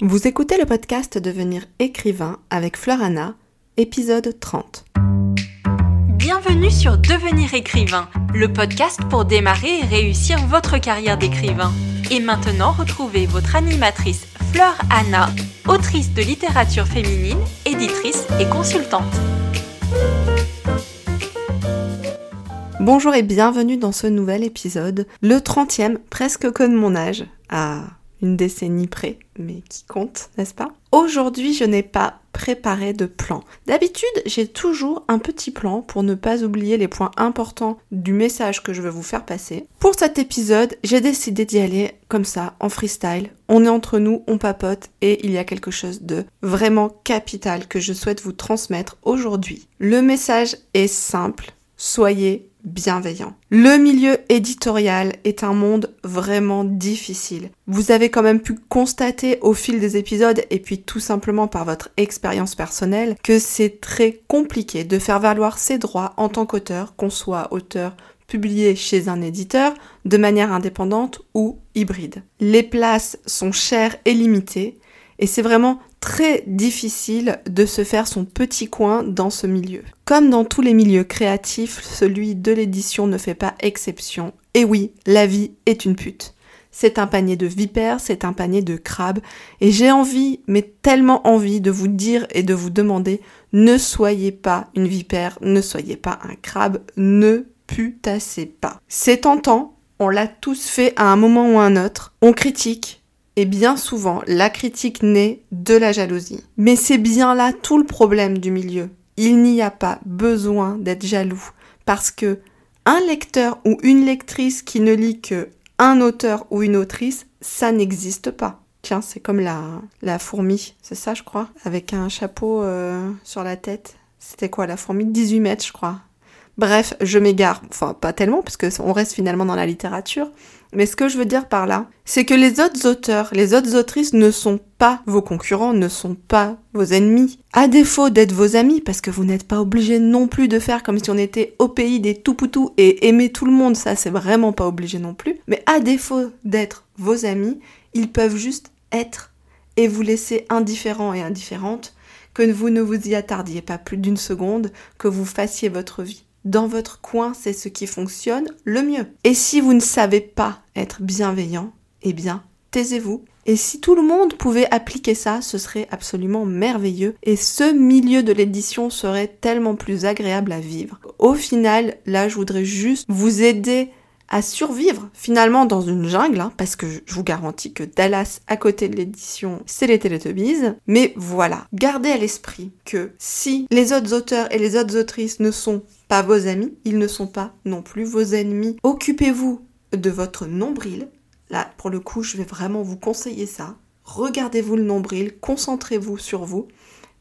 Vous écoutez le podcast Devenir écrivain avec Florana, épisode 30. Bienvenue sur Devenir écrivain, le podcast pour démarrer et réussir votre carrière d'écrivain. Et maintenant, retrouvez votre animatrice Fleur Anna, autrice de littérature féminine, éditrice et consultante. Bonjour et bienvenue dans ce nouvel épisode, le 30e, presque comme mon âge. Ah, décennie près, mais qui compte, n'est-ce pas? Aujourd'hui, je n'ai pas préparé de plan. D'habitude, j'ai toujours un petit plan pour ne pas oublier les points importants du message que je veux vous faire passer. Pour cet épisode, j'ai décidé d'y aller comme ça, en freestyle. On est entre nous, on papote et il y a quelque chose de vraiment capital que je souhaite vous transmettre aujourd'hui. Le message est simple, soyez bienveillant. Le milieu éditorial est un monde vraiment difficile. Vous avez quand même pu constater au fil des épisodes et puis tout simplement par votre expérience personnelle que c'est très compliqué de faire valoir ses droits en tant qu'auteur, qu'on soit auteur publié chez un éditeur de manière indépendante ou hybride. Les places sont chères et limitées et c'est vraiment très difficile de se faire son petit coin dans ce milieu. Comme dans tous les milieux créatifs, celui de l'édition ne fait pas exception. Et oui, la vie est une pute. C'est un panier de vipères, c'est un panier de crabes, et j'ai envie, mais tellement envie de vous dire et de vous demander, ne soyez pas une vipère, ne soyez pas un crabe, ne putassez pas. C'est tentant, on l'a tous fait à un moment ou à un autre, on critique, et bien souvent, la critique naît de la jalousie. Mais c'est bien là tout le problème du milieu. Il n'y a pas besoin d'être jaloux parce que un lecteur ou une lectrice qui ne lit que un auteur ou une autrice, ça n'existe pas. Tiens, c'est comme la, la fourmi, c'est ça je crois, avec un chapeau euh, sur la tête. C'était quoi la fourmi? 18 mètres je crois. Bref, je m'égare, enfin pas tellement, parce qu'on reste finalement dans la littérature, mais ce que je veux dire par là, c'est que les autres auteurs, les autres autrices ne sont pas vos concurrents, ne sont pas vos ennemis. À défaut d'être vos amis, parce que vous n'êtes pas obligé non plus de faire comme si on était au pays des tout poutous et aimer tout le monde, ça c'est vraiment pas obligé non plus. Mais à défaut d'être vos amis, ils peuvent juste être et vous laisser indifférent et indifférente, que vous ne vous y attardiez pas plus d'une seconde, que vous fassiez votre vie dans votre coin, c'est ce qui fonctionne le mieux. Et si vous ne savez pas être bienveillant, eh bien, taisez-vous. Et si tout le monde pouvait appliquer ça, ce serait absolument merveilleux et ce milieu de l'édition serait tellement plus agréable à vivre. Au final, là, je voudrais juste vous aider à survivre finalement dans une jungle, hein, parce que je vous garantis que Dallas, à côté de l'édition, c'est les Teletubbies. Mais voilà, gardez à l'esprit que si les autres auteurs et les autres autrices ne sont pas vos amis, ils ne sont pas non plus vos ennemis. Occupez-vous de votre nombril. Là, pour le coup, je vais vraiment vous conseiller ça. Regardez-vous le nombril, concentrez-vous sur vous.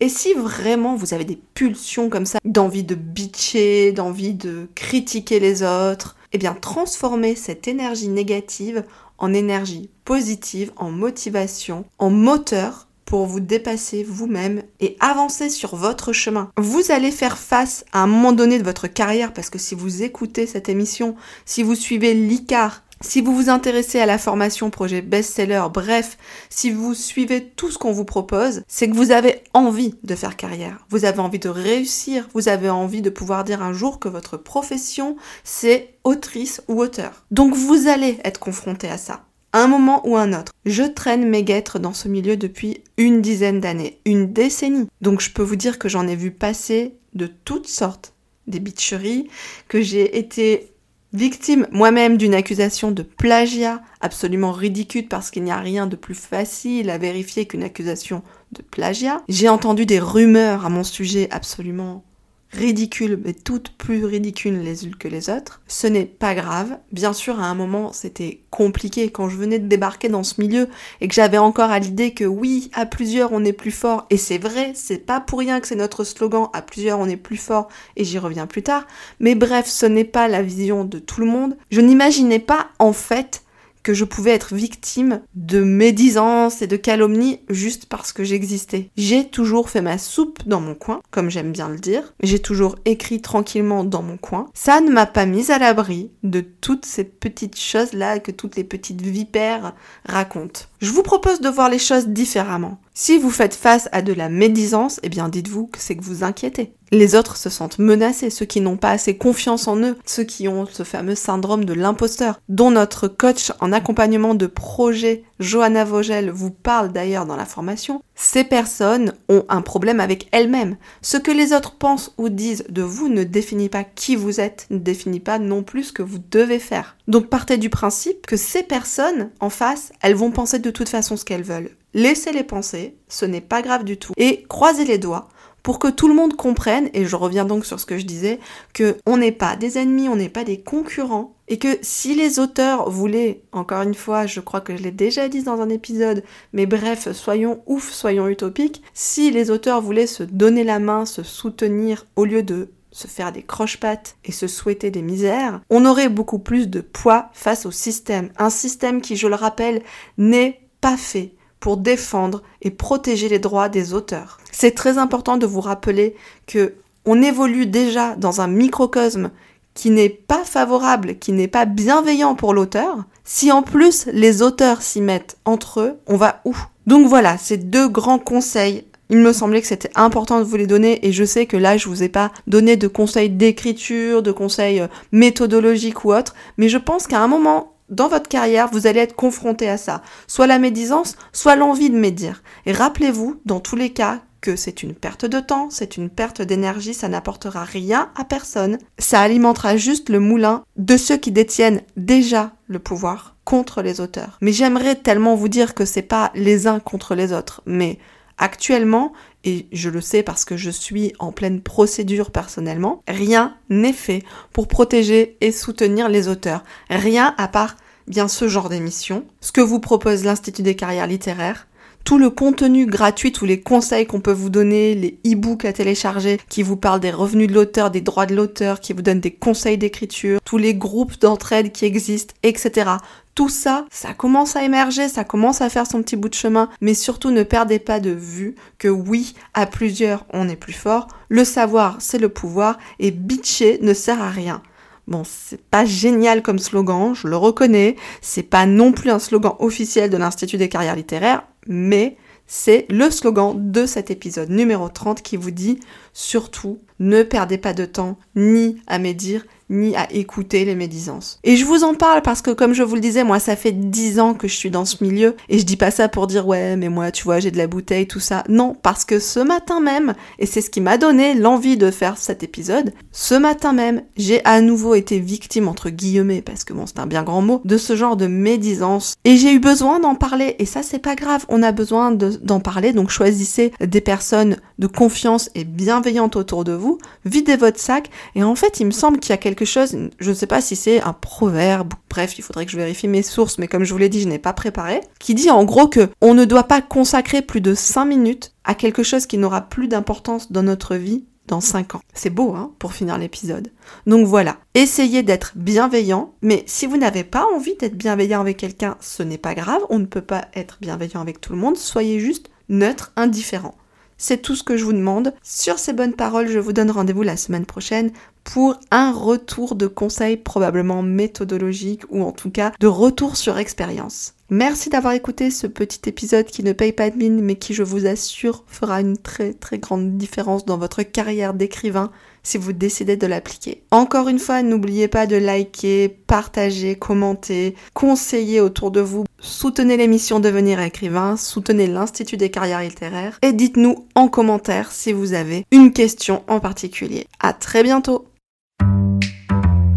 Et si vraiment vous avez des pulsions comme ça, d'envie de bitcher, d'envie de critiquer les autres, eh bien transformez cette énergie négative en énergie positive, en motivation, en moteur pour vous dépasser vous-même et avancer sur votre chemin. Vous allez faire face à un moment donné de votre carrière parce que si vous écoutez cette émission, si vous suivez l'ICAR, si vous vous intéressez à la formation projet best-seller, bref, si vous suivez tout ce qu'on vous propose, c'est que vous avez envie de faire carrière. Vous avez envie de réussir. Vous avez envie de pouvoir dire un jour que votre profession, c'est autrice ou auteur. Donc vous allez être confronté à ça un moment ou un autre. Je traîne mes guêtres dans ce milieu depuis une dizaine d'années, une décennie. Donc je peux vous dire que j'en ai vu passer de toutes sortes. Des bitcheries, que j'ai été victime moi-même d'une accusation de plagiat absolument ridicule parce qu'il n'y a rien de plus facile à vérifier qu'une accusation de plagiat. J'ai entendu des rumeurs à mon sujet absolument ridicules, mais toutes plus ridicules les unes que les autres. Ce n'est pas grave. Bien sûr, à un moment, c'était compliqué quand je venais de débarquer dans ce milieu et que j'avais encore à l'idée que oui, à plusieurs, on est plus fort. Et c'est vrai, c'est pas pour rien que c'est notre slogan, à plusieurs, on est plus fort, et j'y reviens plus tard. Mais bref, ce n'est pas la vision de tout le monde. Je n'imaginais pas, en fait, que je pouvais être victime de médisance et de calomnie juste parce que j'existais. J'ai toujours fait ma soupe dans mon coin, comme j'aime bien le dire. J'ai toujours écrit tranquillement dans mon coin. Ça ne m'a pas mise à l'abri de toutes ces petites choses-là que toutes les petites vipères racontent. Je vous propose de voir les choses différemment. Si vous faites face à de la médisance, eh bien dites-vous que c'est que vous inquiétez. Les autres se sentent menacés, ceux qui n'ont pas assez confiance en eux, ceux qui ont ce fameux syndrome de l'imposteur, dont notre coach en accompagnement de projet, Johanna Vogel, vous parle d'ailleurs dans la formation. Ces personnes ont un problème avec elles-mêmes. Ce que les autres pensent ou disent de vous ne définit pas qui vous êtes, ne définit pas non plus ce que vous devez faire. Donc partez du principe que ces personnes en face, elles vont penser de toute façon ce qu'elles veulent. Laissez-les penser, ce n'est pas grave du tout. Et croisez les doigts pour que tout le monde comprenne, et je reviens donc sur ce que je disais, que on n'est pas des ennemis, on n'est pas des concurrents, et que si les auteurs voulaient, encore une fois, je crois que je l'ai déjà dit dans un épisode, mais bref, soyons ouf, soyons utopiques, si les auteurs voulaient se donner la main, se soutenir, au lieu de se faire des croche-pattes et se souhaiter des misères, on aurait beaucoup plus de poids face au système. Un système qui, je le rappelle, n'est pas fait pour défendre et protéger les droits des auteurs. C'est très important de vous rappeler que on évolue déjà dans un microcosme qui n'est pas favorable, qui n'est pas bienveillant pour l'auteur. Si en plus les auteurs s'y mettent entre eux, on va où? Donc voilà, ces deux grands conseils il me semblait que c'était important de vous les donner et je sais que là je vous ai pas donné de conseils d'écriture, de conseils euh, méthodologiques ou autres, mais je pense qu'à un moment dans votre carrière, vous allez être confronté à ça. Soit la médisance, soit l'envie de médire. Et rappelez-vous, dans tous les cas, que c'est une perte de temps, c'est une perte d'énergie, ça n'apportera rien à personne. Ça alimentera juste le moulin de ceux qui détiennent déjà le pouvoir contre les auteurs. Mais j'aimerais tellement vous dire que c'est pas les uns contre les autres, mais actuellement, et je le sais parce que je suis en pleine procédure personnellement, rien n'est fait pour protéger et soutenir les auteurs. Rien à part bien ce genre d'émission, ce que vous propose l'Institut des carrières littéraires, tout le contenu gratuit, tous les conseils qu'on peut vous donner, les e-books à télécharger qui vous parlent des revenus de l'auteur, des droits de l'auteur, qui vous donnent des conseils d'écriture, tous les groupes d'entraide qui existent, etc. Tout ça, ça commence à émerger, ça commence à faire son petit bout de chemin, mais surtout ne perdez pas de vue que oui, à plusieurs, on est plus fort, le savoir, c'est le pouvoir, et bitcher ne sert à rien. Bon, c'est pas génial comme slogan, je le reconnais. C'est pas non plus un slogan officiel de l'Institut des carrières littéraires, mais c'est le slogan de cet épisode numéro 30 qui vous dit surtout ne perdez pas de temps ni à médire ni à écouter les médisances. Et je vous en parle parce que comme je vous le disais, moi ça fait dix ans que je suis dans ce milieu. Et je dis pas ça pour dire ouais mais moi tu vois j'ai de la bouteille tout ça. Non parce que ce matin même, et c'est ce qui m'a donné l'envie de faire cet épisode, ce matin même j'ai à nouveau été victime entre guillemets parce que bon c'est un bien grand mot de ce genre de médisance. Et j'ai eu besoin d'en parler. Et ça c'est pas grave, on a besoin d'en parler. Donc choisissez des personnes de confiance et bienveillantes autour de vous, videz votre sac. Et en fait il me semble qu'il y a quelque chose, je ne sais pas si c'est un proverbe, bref, il faudrait que je vérifie mes sources, mais comme je vous l'ai dit, je n'ai pas préparé, qui dit en gros que on ne doit pas consacrer plus de 5 minutes à quelque chose qui n'aura plus d'importance dans notre vie dans 5 ans. C'est beau, hein, pour finir l'épisode. Donc voilà, essayez d'être bienveillant, mais si vous n'avez pas envie d'être bienveillant avec quelqu'un, ce n'est pas grave, on ne peut pas être bienveillant avec tout le monde, soyez juste neutre, indifférent. C'est tout ce que je vous demande. Sur ces bonnes paroles, je vous donne rendez-vous la semaine prochaine pour un retour de conseils probablement méthodologiques ou en tout cas de retour sur expérience. Merci d'avoir écouté ce petit épisode qui ne paye pas de mine mais qui je vous assure fera une très très grande différence dans votre carrière d'écrivain si vous décidez de l'appliquer. Encore une fois, n'oubliez pas de liker, partager, commenter, conseiller autour de vous, soutenez l'émission Devenir écrivain, soutenez l'Institut des carrières littéraires et dites-nous en commentaire si vous avez une question en particulier. À très bientôt!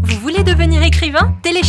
Vous voulez devenir écrivain?